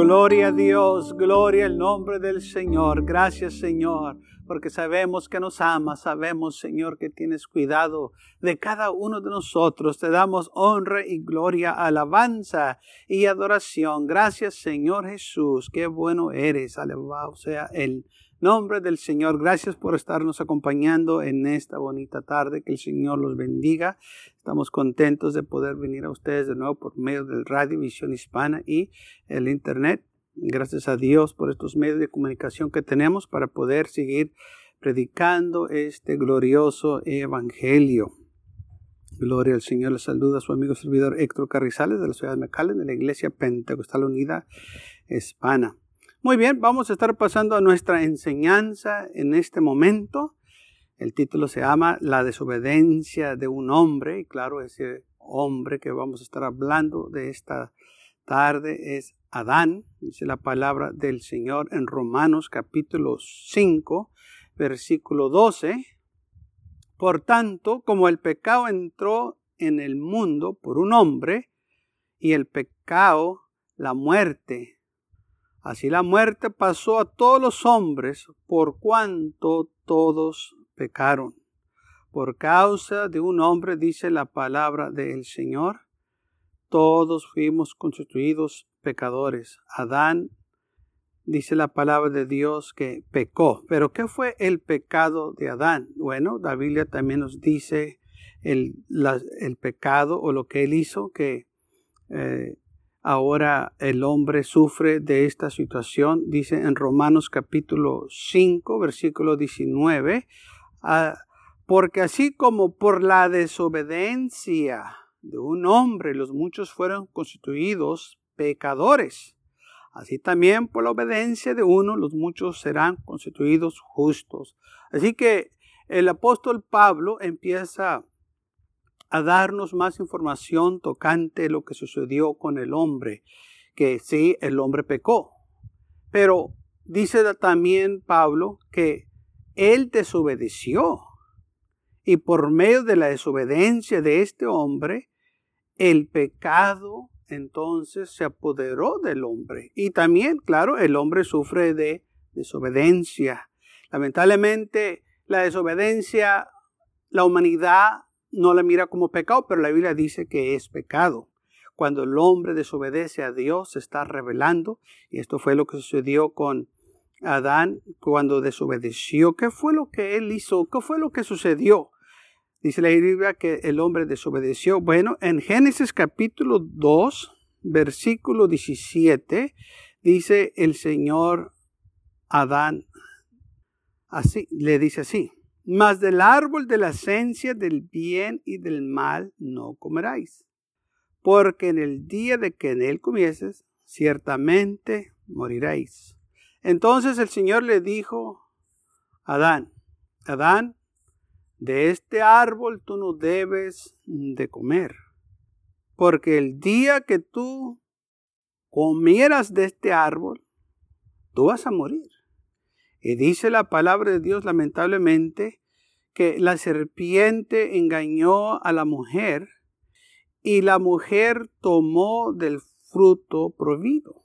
Gloria a Dios, gloria al nombre del Señor. Gracias Señor, porque sabemos que nos amas, sabemos Señor que tienes cuidado de cada uno de nosotros. Te damos honra y gloria, alabanza y adoración. Gracias Señor Jesús, qué bueno eres. Alabado sea el nombre del Señor. Gracias por estarnos acompañando en esta bonita tarde. Que el Señor los bendiga. Estamos contentos de poder venir a ustedes de nuevo por medio del Radio Visión Hispana y el Internet. Gracias a Dios por estos medios de comunicación que tenemos para poder seguir predicando este glorioso evangelio. Gloria al Señor. Le saluda a su amigo servidor Héctor Carrizales de la ciudad de McAllen, de la Iglesia Pentecostal Unida Hispana. Muy bien, vamos a estar pasando a nuestra enseñanza en este momento. El título se llama La desobediencia de un hombre. Y claro, ese hombre que vamos a estar hablando de esta tarde es Adán. Dice la palabra del Señor en Romanos capítulo 5, versículo 12. Por tanto, como el pecado entró en el mundo por un hombre, y el pecado, la muerte, Así la muerte pasó a todos los hombres por cuanto todos pecaron. Por causa de un hombre, dice la palabra del Señor, todos fuimos constituidos pecadores. Adán, dice la palabra de Dios, que pecó. Pero ¿qué fue el pecado de Adán? Bueno, la Biblia también nos dice el, el pecado o lo que él hizo, que eh, ahora el hombre sufre de esta situación, dice en Romanos capítulo 5, versículo 19, ah, porque así como por la desobediencia de un hombre los muchos fueron constituidos pecadores, así también por la obediencia de uno los muchos serán constituidos justos. Así que el apóstol Pablo empieza a darnos más información tocante lo que sucedió con el hombre, que sí, el hombre pecó. Pero dice también Pablo que él desobedeció. Y por medio de la desobediencia de este hombre, el pecado entonces se apoderó del hombre. Y también, claro, el hombre sufre de desobediencia. Lamentablemente, la desobediencia, la humanidad no la mira como pecado, pero la Biblia dice que es pecado. Cuando el hombre desobedece a Dios, se está revelando, y esto fue lo que sucedió con Adán cuando desobedeció. ¿Qué fue lo que él hizo? ¿Qué fue lo que sucedió? Dice la Biblia que el hombre desobedeció. Bueno, en Génesis capítulo 2, versículo 17, dice el Señor Adán, así, le dice así, mas del árbol de la esencia del bien y del mal no comeráis, porque en el día de que en él comieses, ciertamente moriréis. Entonces el Señor le dijo a Adán, Adán, de este árbol tú no debes de comer, porque el día que tú comieras de este árbol, tú vas a morir. Y dice la palabra de Dios lamentablemente que la serpiente engañó a la mujer y la mujer tomó del fruto prohibido.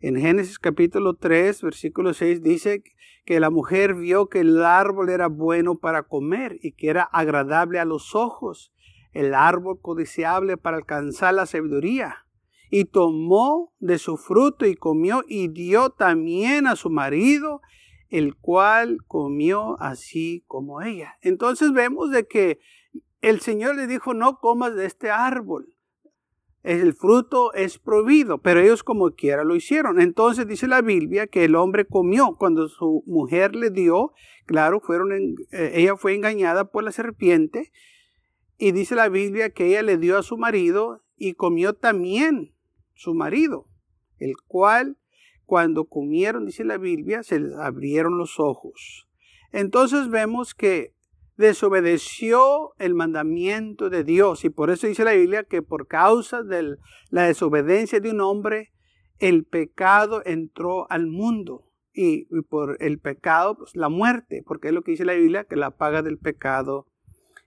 En Génesis capítulo 3, versículo 6 dice que la mujer vio que el árbol era bueno para comer y que era agradable a los ojos, el árbol codiciable para alcanzar la sabiduría. Y tomó de su fruto y comió y dio también a su marido el cual comió así como ella. Entonces vemos de que el Señor le dijo, no comas de este árbol. El fruto es prohibido, pero ellos como quiera lo hicieron. Entonces dice la Biblia que el hombre comió cuando su mujer le dio, claro, fueron eh, ella fue engañada por la serpiente y dice la Biblia que ella le dio a su marido y comió también su marido, el cual cuando comieron, dice la Biblia, se les abrieron los ojos. Entonces vemos que desobedeció el mandamiento de Dios y por eso dice la Biblia que por causa de la desobediencia de un hombre, el pecado entró al mundo y, por el pecado, pues la muerte, porque es lo que dice la Biblia, que la paga del pecado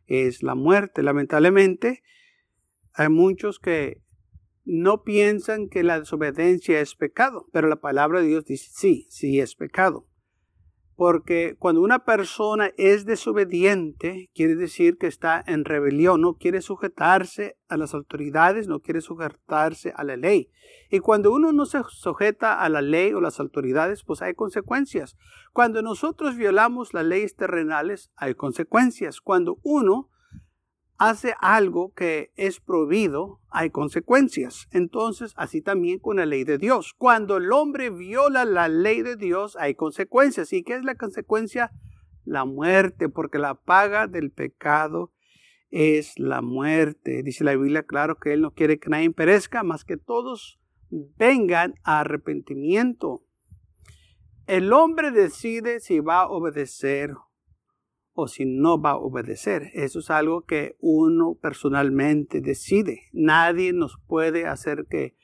es la muerte. Lamentablemente, hay muchos que no piensan que la desobediencia es pecado, pero la palabra de Dios dice sí, sí es pecado. Porque cuando una persona es desobediente, quiere decir que está en rebelión, no quiere sujetarse a las autoridades, no quiere sujetarse a la ley. Y cuando uno no se sujeta a la ley o las autoridades, pues hay consecuencias. Cuando nosotros violamos las leyes terrenales, hay consecuencias. Cuando uno hace algo que es prohibido, hay consecuencias. Entonces, así también con la ley de Dios. Cuando el hombre viola la ley de Dios, hay consecuencias. ¿Y qué es la consecuencia? La muerte, porque la paga del pecado es la muerte. Dice la Biblia, claro, que Él no quiere que nadie perezca, más que todos vengan a arrepentimiento. El hombre decide si va a obedecer o si no va a obedecer. Eso es algo que uno personalmente decide. Nadie nos puede hacer que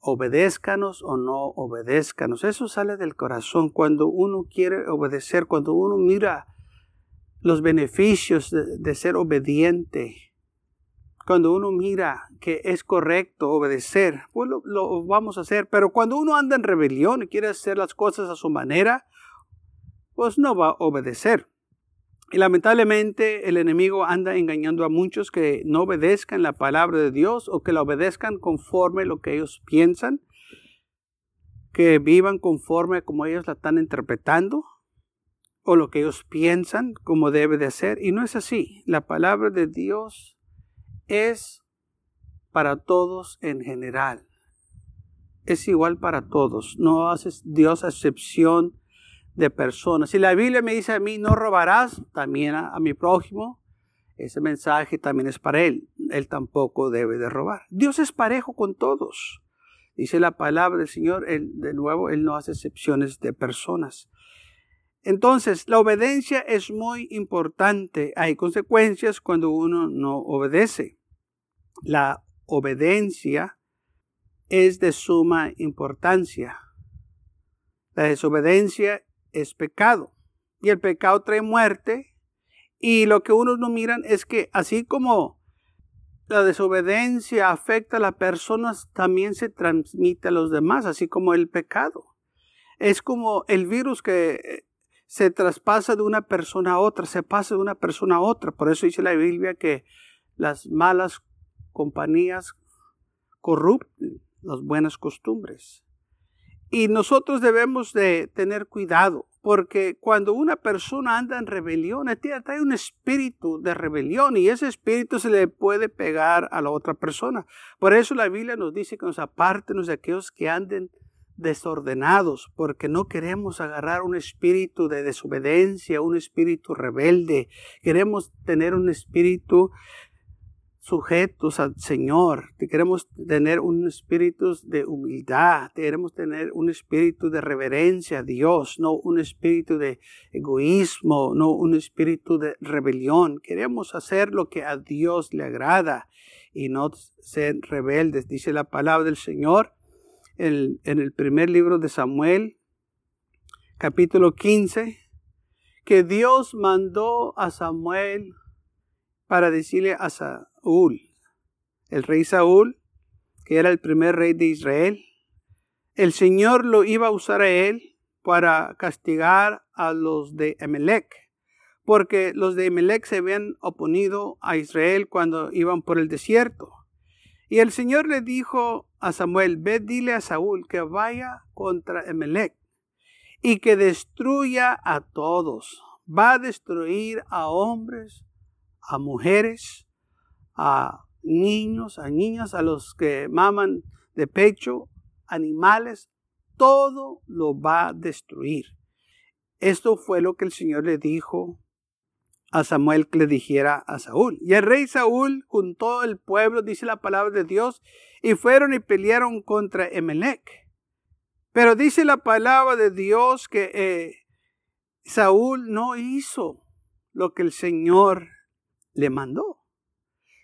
obedezcanos o no obedezcanos. Eso sale del corazón. Cuando uno quiere obedecer, cuando uno mira los beneficios de, ser obediente, cuando uno mira que es correcto obedecer, pues lo, lo, vamos a hacer. Pero cuando uno anda en rebelión y quiere hacer las cosas a su manera, pues no va a obedecer. Y lamentablemente el enemigo anda engañando a muchos que no obedezcan la palabra de Dios o que la obedezcan conforme lo que ellos piensan, que vivan conforme como ellos la están interpretando o lo que ellos piensan como debe de ser. Y no es así. La palabra de Dios es para todos en general. Es igual para todos. No hace Dios excepción de personas. Si la Biblia me dice a mí, no robarás, también a, mi prójimo, ese mensaje también es para él. Él tampoco debe de robar. Dios es parejo con todos. Dice la palabra del Señor, él, de nuevo, Él no hace excepciones de personas. Entonces, la obediencia es muy importante. Hay consecuencias cuando uno no obedece. La obediencia es de suma importancia. La desobediencia es pecado. Y el pecado trae muerte. Y lo que unos no miran es que así como la desobediencia afecta a las personas, también se transmite a los demás, así como el pecado. Es como el virus que se traspasa de una persona a otra, se pasa de una persona a otra. Por eso dice la Biblia que las malas compañías corrupten las buenas costumbres. Y nosotros debemos de tener cuidado, porque cuando una persona anda en rebelión, trae un espíritu de rebelión y ese espíritu se le puede pegar a la otra persona. Por eso la Biblia nos dice que nos apartemos de aquellos que anden desordenados, porque no queremos agarrar un espíritu de desobediencia, un espíritu rebelde. Queremos tener un espíritu sujetos al Señor, queremos tener un espíritu de humildad, queremos tener un espíritu de reverencia a Dios, no un espíritu de egoísmo, no un espíritu de rebelión. Queremos hacer lo que a Dios le agrada y no ser rebeldes. Dice la palabra del Señor en, el primer libro de Samuel, capítulo 15, que Dios mandó a Samuel para decirle a Saúl, el rey Saúl, que era el primer rey de Israel, el Señor lo iba a usar a él para castigar a los de Emelec, porque los de Emelec se habían oponido a Israel cuando iban por el desierto. Y el Señor le dijo a Samuel, ve dile a Saúl que vaya contra Emelec y que destruya a todos. Va a destruir a hombres, a mujeres, a niños, a niñas, a los que maman de pecho, animales, todo lo va a destruir. Esto fue lo que el Señor le dijo a Samuel que le dijera a Saúl. Y el rey Saúl todo el pueblo, dice la palabra de Dios, y fueron y pelearon contra Emelec. Pero dice la palabra de Dios que eh, Saúl no hizo lo que el Señor le mandó,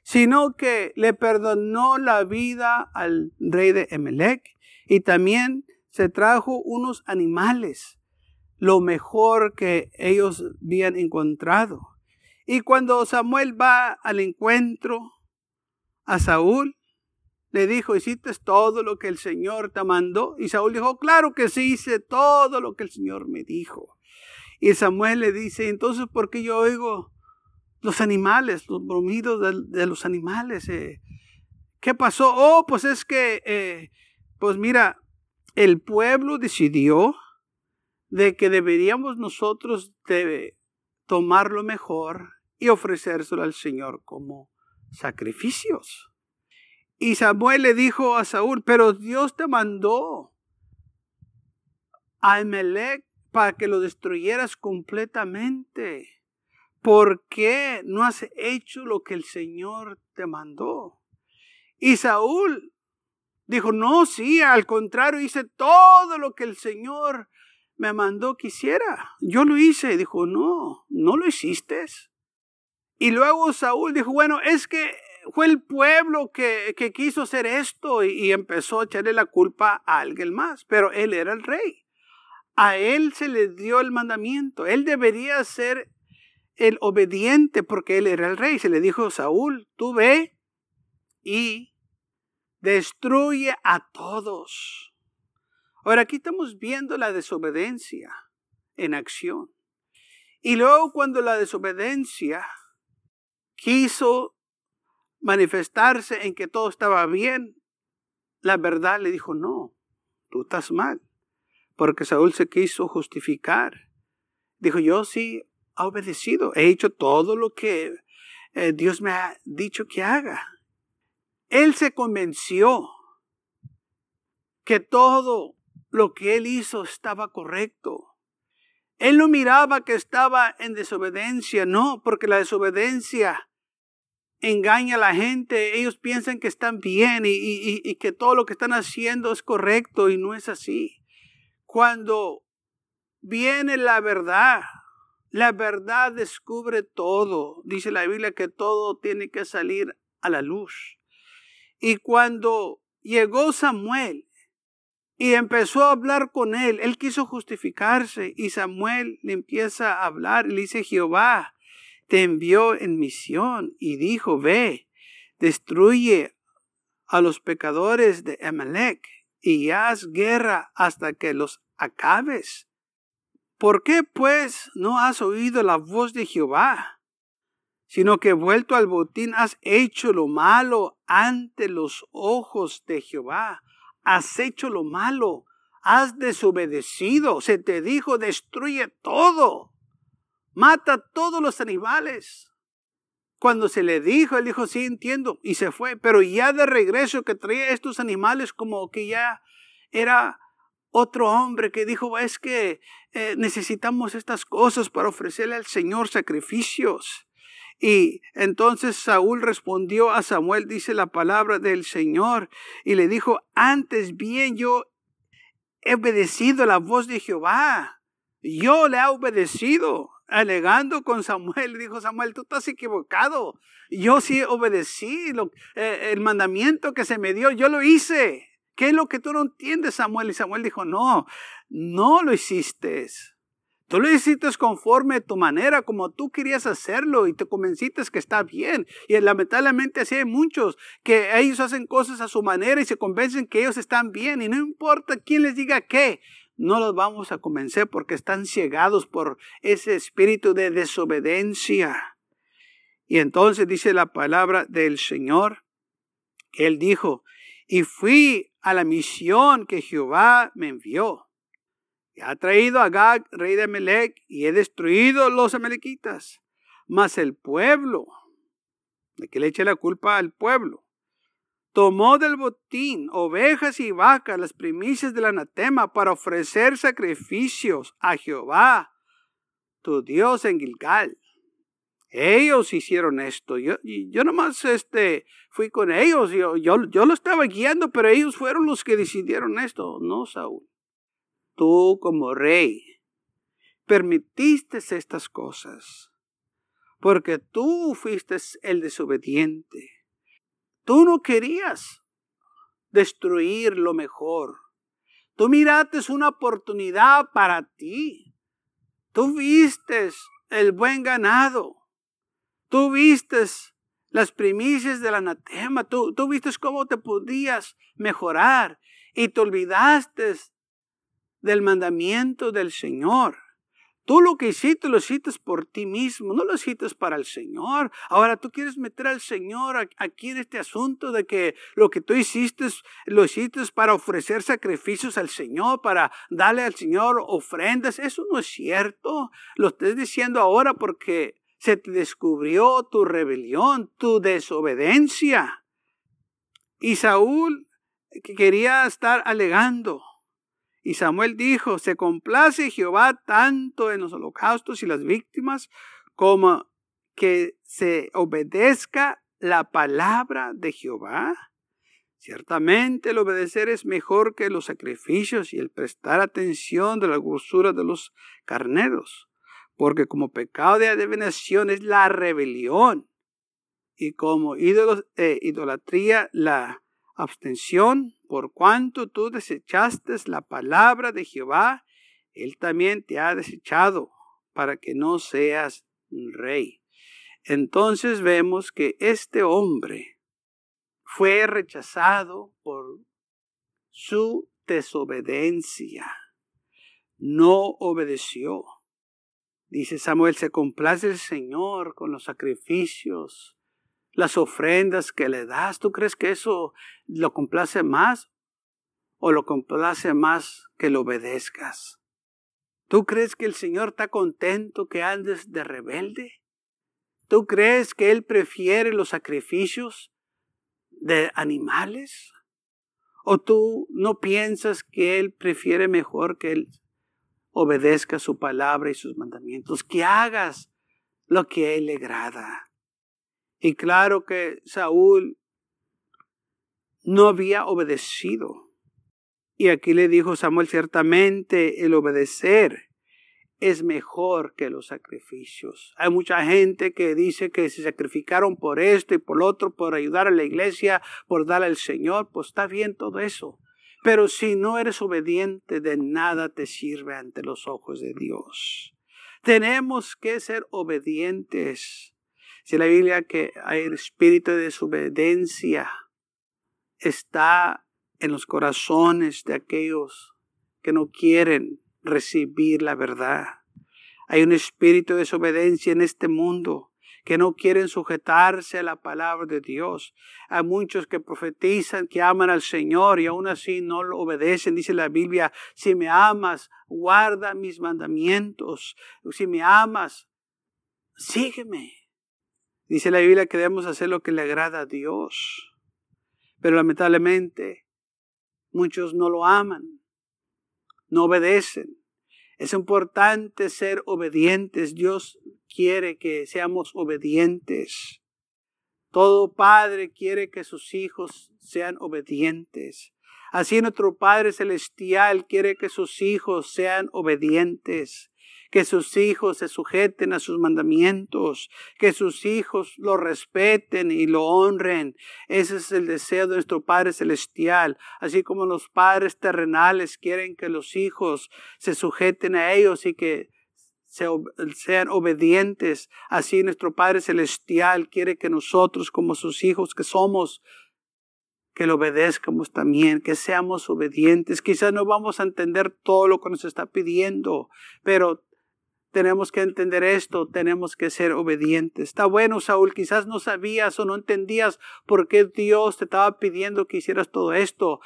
sino que le perdonó la vida al rey de Emelec y también se trajo unos animales, lo mejor que ellos habían encontrado. Y cuando Samuel va al encuentro a Saúl, le dijo, ¿hiciste todo lo que el Señor te mandó? Y Saúl dijo, claro que sí, hice todo lo que el Señor me dijo. Y Samuel le dice, entonces, ¿por qué yo oigo los animales, los bromidos de, los animales? Eh, ¿Qué pasó? Oh, pues es que, eh, pues mira, el pueblo decidió de que deberíamos nosotros de tomar lo mejor y ofrecérselo al Señor como sacrificios. Y Samuel le dijo a Saúl, pero Dios te mandó a Emelec para que lo destruyeras completamente. ¿Por qué no has hecho lo que el Señor te mandó? Y Saúl dijo, no, sí, al contrario, hice todo lo que el Señor me mandó que hiciera. Yo lo hice. Dijo, no, no lo hiciste. Y luego Saúl dijo, bueno, es que fue el pueblo que, quiso hacer esto y, empezó a echarle la culpa a alguien más, pero él era el rey. A él se le dio el mandamiento. Él debería ser el obediente porque él era el rey. Se le dijo, Saúl, tú ve y destruye a todos. Ahora aquí estamos viendo la desobediencia en acción. Y luego cuando la desobediencia quiso manifestarse en que todo estaba bien, la verdad le dijo, no, tú estás mal. Porque Saúl se quiso justificar. Dijo, yo sí he obedecido, he hecho todo lo que eh, Dios me ha dicho que haga. Él se convenció que todo lo que él hizo estaba correcto. Él no miraba que estaba en desobediencia, no, porque la desobediencia engaña a la gente, ellos piensan que están bien y, que todo lo que están haciendo es correcto y no es así. Cuando viene la verdad, la verdad descubre todo. Dice la Biblia que todo tiene que salir a la luz. Y cuando llegó Samuel y empezó a hablar con él, él quiso justificarse y Samuel le empieza a hablar y le dice, Jehová, te envió en misión y dijo, ve, destruye a los pecadores de Amalek y haz guerra hasta que los acabes. ¿Por qué pues no has oído la voz de Jehová? Sino que vuelto al botín has hecho lo malo ante los ojos de Jehová. Has hecho lo malo, has desobedecido. Se te dijo, destruye todo mata todos los animales. Cuando se le dijo, él dijo, sí, entiendo, y se fue. Pero ya de regreso que traía estos animales como que ya era otro hombre que dijo, es que eh, necesitamos estas cosas para ofrecerle al Señor sacrificios. Y entonces Saúl respondió a Samuel, dice la palabra del Señor, y le dijo, antes bien yo he obedecido la voz de Jehová. Yo le he obedecido alegando con Samuel. Dijo Samuel, tú estás equivocado. Yo sí obedecí eh, el mandamiento que se me dio, yo lo hice. ¿Qué es lo que tú no entiendes, Samuel? Y Samuel dijo, no, no lo hiciste. Tú lo hiciste conforme a tu manera, como tú querías hacerlo y te convenciste que está bien. Y lamentablemente así hay muchos que ellos hacen cosas a su manera y se convencen que ellos están bien y no importa quién les diga qué no los vamos a convencer porque están ciegados por ese espíritu de desobediencia. Y entonces dice la palabra del Señor, que él dijo, y fui a la misión que Jehová me envió. Y ha traído a Gag, rey de Amalek, y he destruido los amalequitas. Mas el pueblo, de que le eche la culpa al pueblo, tomó del botín ovejas y vacas, las primicias del anatema, para ofrecer sacrificios a Jehová, tu Dios en Gilgal. Ellos hicieron esto. Yo, yo nomás este, fui con ellos. Yo, yo, yo lo estaba guiando, pero ellos fueron los que decidieron esto. No, Saúl. Tú como rey permitiste estas cosas porque tú fuiste el desobediente. Tú no querías destruir lo mejor. Tú miraste una oportunidad para ti. Tú viste el buen ganado. Tú viste las primicias del anatema. Tú, tú viste cómo te podías mejorar y te olvidaste del mandamiento del Señor. Tú lo que hiciste lo hiciste por ti mismo, no lo hiciste para el Señor. Ahora tú quieres meter al Señor aquí en este asunto de que lo que tú hiciste lo hiciste para ofrecer sacrificios al Señor, para darle al Señor ofrendas. Eso no es cierto. Lo estás diciendo ahora porque se te descubrió tu rebelión, tu desobediencia. Y Saúl quería estar alegando. Y Samuel dijo, se complace Jehová tanto en los holocaustos y las víctimas como que se obedezca la palabra de Jehová. Ciertamente el obedecer es mejor que los sacrificios y el prestar atención de la grosura de los carneros, porque como pecado de adivinación es la rebelión y como eh, idolatría la abstención, por cuanto tú desechaste la palabra de Jehová, Él también te ha desechado para que no seas rey. Entonces vemos que este hombre fue rechazado por su desobediencia. No obedeció. Dice Samuel, se complace el Señor con los sacrificios las ofrendas que le das, ¿tú crees que eso lo complace más o lo complace más que lo obedezcas? ¿Tú crees que el Señor está contento que andes de rebelde? ¿Tú crees que Él prefiere los sacrificios de animales? ¿O tú no piensas que Él prefiere mejor que Él obedezca su palabra y sus mandamientos? Que hagas lo que a Él le agrada. Y claro que Saúl no había obedecido. Y aquí le dijo Samuel, ciertamente el obedecer es mejor que los sacrificios. Hay mucha gente que dice que se sacrificaron por esto y por lo otro, por ayudar a la iglesia, por dar al Señor. Pues está bien todo eso. Pero si no eres obediente, de nada te sirve ante los ojos de Dios. Tenemos que ser obedientes si la Biblia que hay el espíritu de desobediencia está en los corazones de aquellos que no quieren recibir la verdad. Hay un espíritu de desobediencia en este mundo que no quieren sujetarse a la palabra de Dios. Hay muchos que profetizan, que aman al Señor y aún así no lo obedecen. Dice la Biblia, si me amas, guarda mis mandamientos. Si me amas, sígueme. Dice la Biblia que debemos hacer lo que le agrada a Dios. Pero lamentablemente muchos no lo aman, no obedecen. Es importante ser obedientes. Dios quiere que seamos obedientes. Todo padre quiere que sus hijos sean obedientes. Así nuestro Padre Celestial quiere que sus hijos sean obedientes que sus hijos se sujeten a sus mandamientos, que sus hijos lo respeten y lo honren. Ese es el deseo de nuestro Padre Celestial, así como los padres terrenales quieren que los hijos se sujeten a ellos y que sean obedientes. Así nuestro Padre Celestial quiere que nosotros como sus hijos que somos, que lo obedezcamos también, que seamos obedientes. Quizás no vamos a entender todo lo que nos está pidiendo, pero tenemos que entender esto, tenemos que ser obedientes. Está bueno, Saúl, quizás no sabías o no entendías por qué Dios te estaba pidiendo que hicieras todo esto,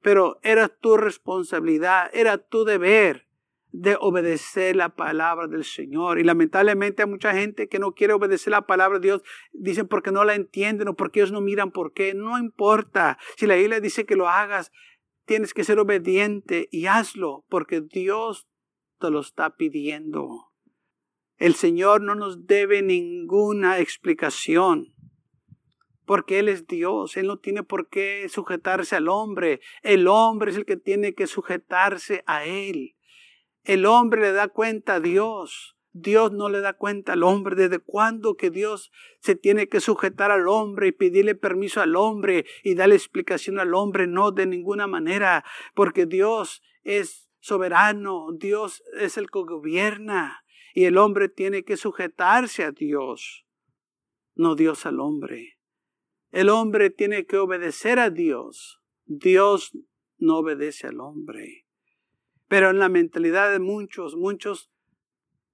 pero era tu responsabilidad, era tu deber de obedecer la palabra del Señor. Y lamentablemente hay mucha gente que no quiere obedecer la palabra de Dios, dicen porque no la entienden o porque ellos no miran por qué. No importa. Si la Biblia dice que lo hagas, tienes que ser obediente y hazlo, porque Dios te lo está pidiendo. El Señor no nos debe ninguna explicación, porque Él es Dios, Él no tiene por qué sujetarse al hombre, el hombre es el que tiene que sujetarse a Él. El hombre le da cuenta a Dios, Dios no le da cuenta al hombre. ¿Desde cuándo que Dios se tiene que sujetar al hombre y pedirle permiso al hombre y darle explicación al hombre? No, de ninguna manera, porque Dios es soberano, Dios es el que gobierna y el hombre tiene que sujetarse a Dios. no Dios al hombre. El hombre tiene que obedecer a Dios. Dios no obedece al hombre. Pero en la mentalidad de muchos, muchos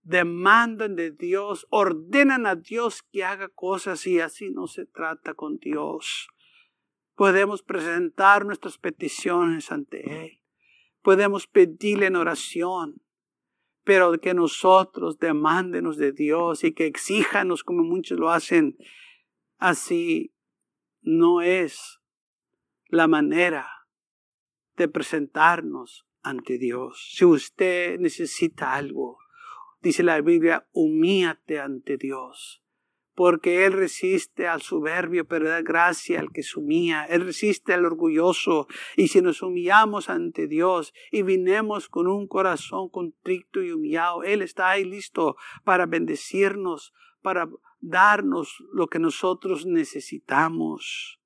demandan de Dios, ordenan a Dios que haga cosas y así no se trata con Dios. Podemos presentar nuestras peticiones ante Él. Podemos pedirle en oración, pero que nosotros demándenos de Dios y que exíjanos como muchos lo hacen. Así no es la manera de presentarnos ante Dios. Si usted necesita algo, dice la Biblia, humíate ante Dios porque Él resiste al soberbio, pero da gracia al que se humilla. Él resiste al orgulloso. Y si nos humillamos ante Dios y vinemos con un corazón contrito y humillado, Él está ahí listo para bendecirnos, para darnos lo que nosotros necesitamos.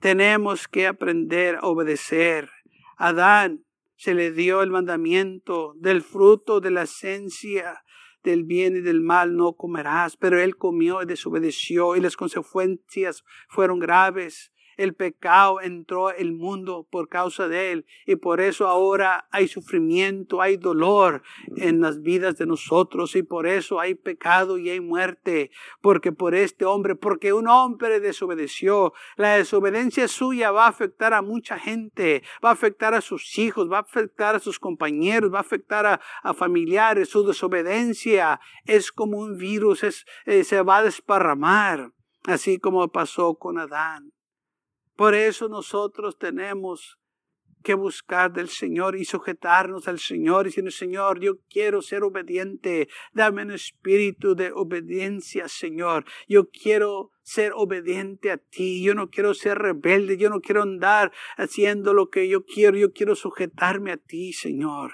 Tenemos que aprender a obedecer. Adán se le dio el mandamiento del fruto de la esencia del bien y del mal no comerás. Pero él comió y desobedeció y las consecuencias fueron graves el pecado entró el mundo por causa de él y por eso ahora hay sufrimiento, hay dolor en las vidas de nosotros y por eso hay pecado y hay muerte, porque por este hombre, porque un hombre desobedeció, la desobediencia suya va a afectar a mucha gente, va a afectar a sus hijos, va a afectar a sus compañeros, va a afectar a, familiares, su desobediencia es como un virus, eh, se va a desparramar, así como pasó con Adán. Por eso nosotros tenemos que buscar del Señor y sujetarnos al Señor y decir, Señor, yo quiero ser obediente, dame un espíritu de obediencia, Señor. Yo quiero ser obediente a ti, yo no quiero ser rebelde, yo no quiero andar haciendo lo que yo quiero, yo quiero sujetarme a ti, Señor.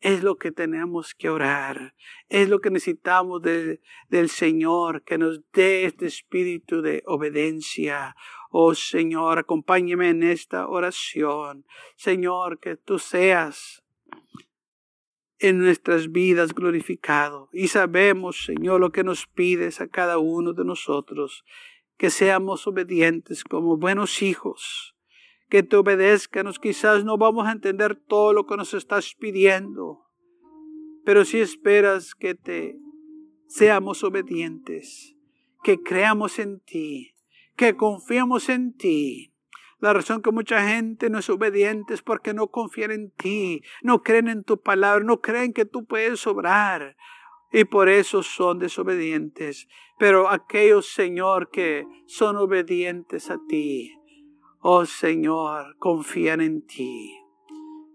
Es lo que tenemos que orar. Es lo que necesitamos del Señor, que nos dé este espíritu de obediencia. Oh Señor, acompáñeme en esta oración. Señor, que tú seas en nuestras vidas glorificado. Y sabemos, Señor, lo que nos pides a cada uno de nosotros, que seamos obedientes como buenos hijos, que te obedezcanos. Quizás no vamos a entender todo lo que nos estás pidiendo, pero si esperas que te seamos obedientes, que creamos en ti, que confiemos en ti. La razón que mucha gente no es obediente es porque no confían en ti, no creen en tu palabra, no creen que tú puedes obrar. Y por eso son desobedientes. Pero aquellos, Señor, que son obedientes a ti, oh Señor, confían en ti.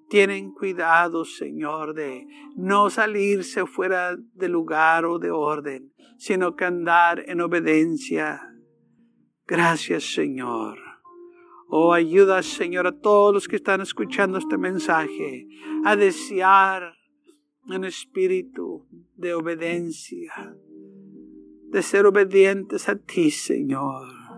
Tienen cuidado, Señor, de no salirse fuera de lugar o de orden, sino que andar en obediencia Gracias, Señor. Oh, ayuda, Señor, a todos los que están escuchando este mensaje a desear un espíritu de obediencia, de ser obedientes a ti, Señor.